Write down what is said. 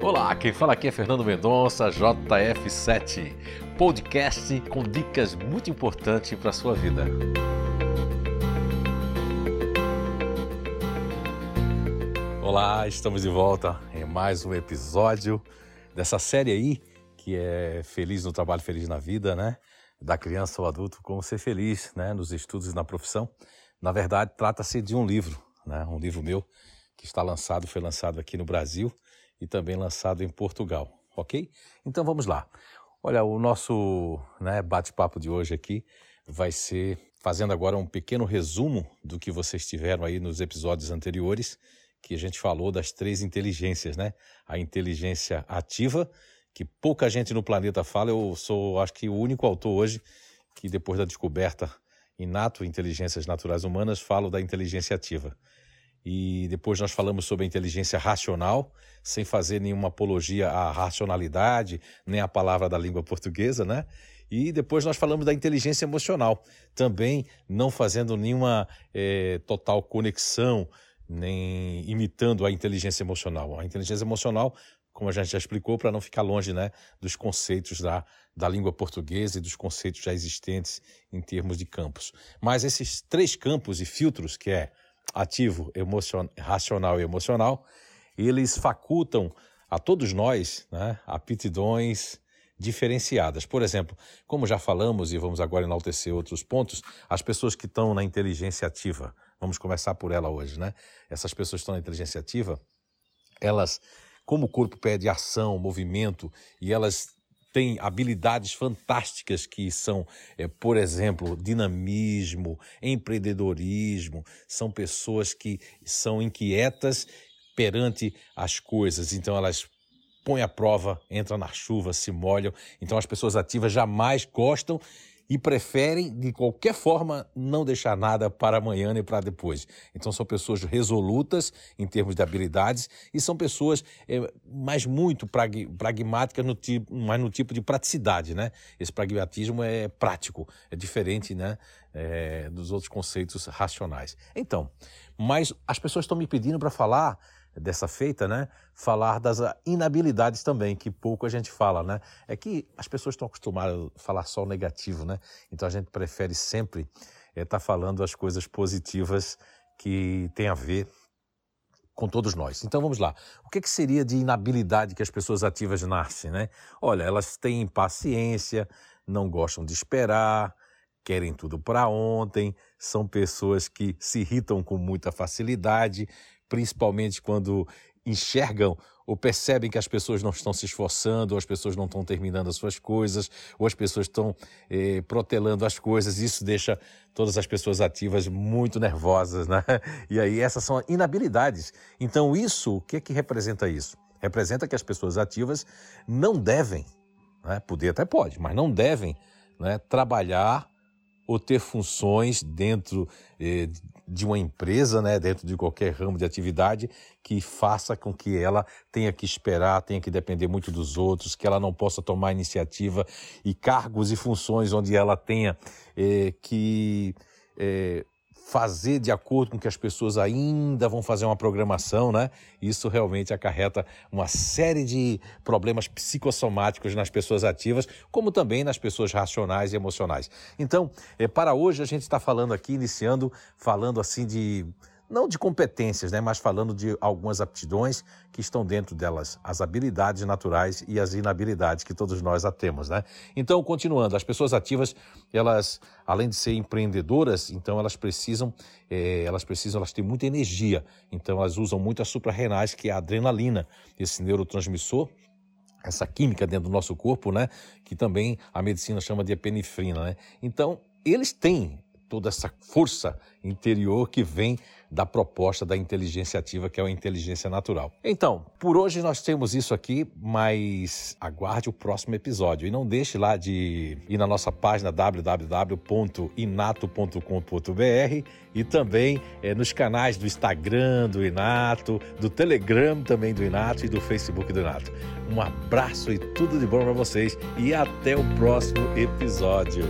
Olá, quem fala aqui é Fernando Mendonça, JF7, podcast com dicas muito importantes para a sua vida. Olá, estamos de volta em mais um episódio dessa série aí que é Feliz no Trabalho, Feliz na Vida, né? Da criança ao adulto, como ser feliz, né? Nos estudos e na profissão. Na verdade, trata-se de um livro, né? Um livro meu que está lançado, foi lançado aqui no Brasil e também lançado em Portugal, ok? Então vamos lá. Olha, o nosso né, bate-papo de hoje aqui vai ser fazendo agora um pequeno resumo do que vocês tiveram aí nos episódios anteriores, que a gente falou das três inteligências, né? A inteligência ativa, que pouca gente no planeta fala, eu sou, acho que, o único autor hoje que, depois da descoberta inato inteligências naturais humanas, falo da inteligência ativa e depois nós falamos sobre a inteligência racional, sem fazer nenhuma apologia à racionalidade, nem à palavra da língua portuguesa, né? E depois nós falamos da inteligência emocional, também não fazendo nenhuma é, total conexão, nem imitando a inteligência emocional. A inteligência emocional, como a gente já explicou, para não ficar longe né, dos conceitos da, da língua portuguesa e dos conceitos já existentes em termos de campos. Mas esses três campos e filtros, que é ativo, emocion... racional e emocional, eles facultam a todos nós né, aptidões diferenciadas. Por exemplo, como já falamos e vamos agora enaltecer outros pontos, as pessoas que estão na inteligência ativa, vamos começar por ela hoje, né? Essas pessoas que estão na inteligência ativa, elas, como o corpo pede ação, movimento, e elas tem habilidades fantásticas que são, é, por exemplo, dinamismo, empreendedorismo, são pessoas que são inquietas perante as coisas, então elas põem à prova, entram na chuva, se molham. Então as pessoas ativas jamais gostam e preferem, de qualquer forma, não deixar nada para amanhã nem para depois. Então, são pessoas resolutas em termos de habilidades e são pessoas é, mais muito pragmáticas, no tipo, mas no tipo de praticidade, né? Esse pragmatismo é prático, é diferente, né? É, dos outros conceitos racionais. Então, mas as pessoas estão me pedindo para falar dessa feita, né? Falar das inabilidades também, que pouco a gente fala, né? É que as pessoas estão acostumadas a falar só o negativo, né? Então a gente prefere sempre estar é, tá falando as coisas positivas que tem a ver com todos nós. Então vamos lá. O que, que seria de inabilidade que as pessoas ativas nascem, né? Olha, elas têm impaciência, não gostam de esperar, querem tudo para ontem, são pessoas que se irritam com muita facilidade, principalmente quando enxergam ou percebem que as pessoas não estão se esforçando, ou as pessoas não estão terminando as suas coisas, ou as pessoas estão eh, protelando as coisas. Isso deixa todas as pessoas ativas muito nervosas, né? E aí essas são inabilidades. Então isso, o que é que representa isso? Representa que as pessoas ativas não devem, né? poder até pode, mas não devem né, trabalhar ou ter funções dentro eh, de uma empresa, né, dentro de qualquer ramo de atividade, que faça com que ela tenha que esperar, tenha que depender muito dos outros, que ela não possa tomar iniciativa e cargos e funções onde ela tenha eh, que eh, fazer de acordo com que as pessoas ainda vão fazer uma programação, né? Isso realmente acarreta uma série de problemas psicossomáticos nas pessoas ativas, como também nas pessoas racionais e emocionais. Então, é, para hoje a gente está falando aqui, iniciando, falando assim de não de competências, né, mas falando de algumas aptidões que estão dentro delas, as habilidades naturais e as inabilidades que todos nós a temos, né? Então, continuando, as pessoas ativas, elas, além de ser empreendedoras, então elas precisam, é, elas precisam, elas têm muita energia, então elas usam muito as suprarrenais, que é a adrenalina, esse neurotransmissor essa química dentro do nosso corpo, né? Que também a medicina chama de epinefrina, né? Então, eles têm toda essa força interior que vem da proposta da inteligência ativa, que é a inteligência natural. Então, por hoje nós temos isso aqui, mas aguarde o próximo episódio e não deixe lá de ir na nossa página www.inato.com.br e também é, nos canais do Instagram do Inato, do Telegram também do Inato e do Facebook do Inato. Um abraço e tudo de bom para vocês e até o próximo episódio.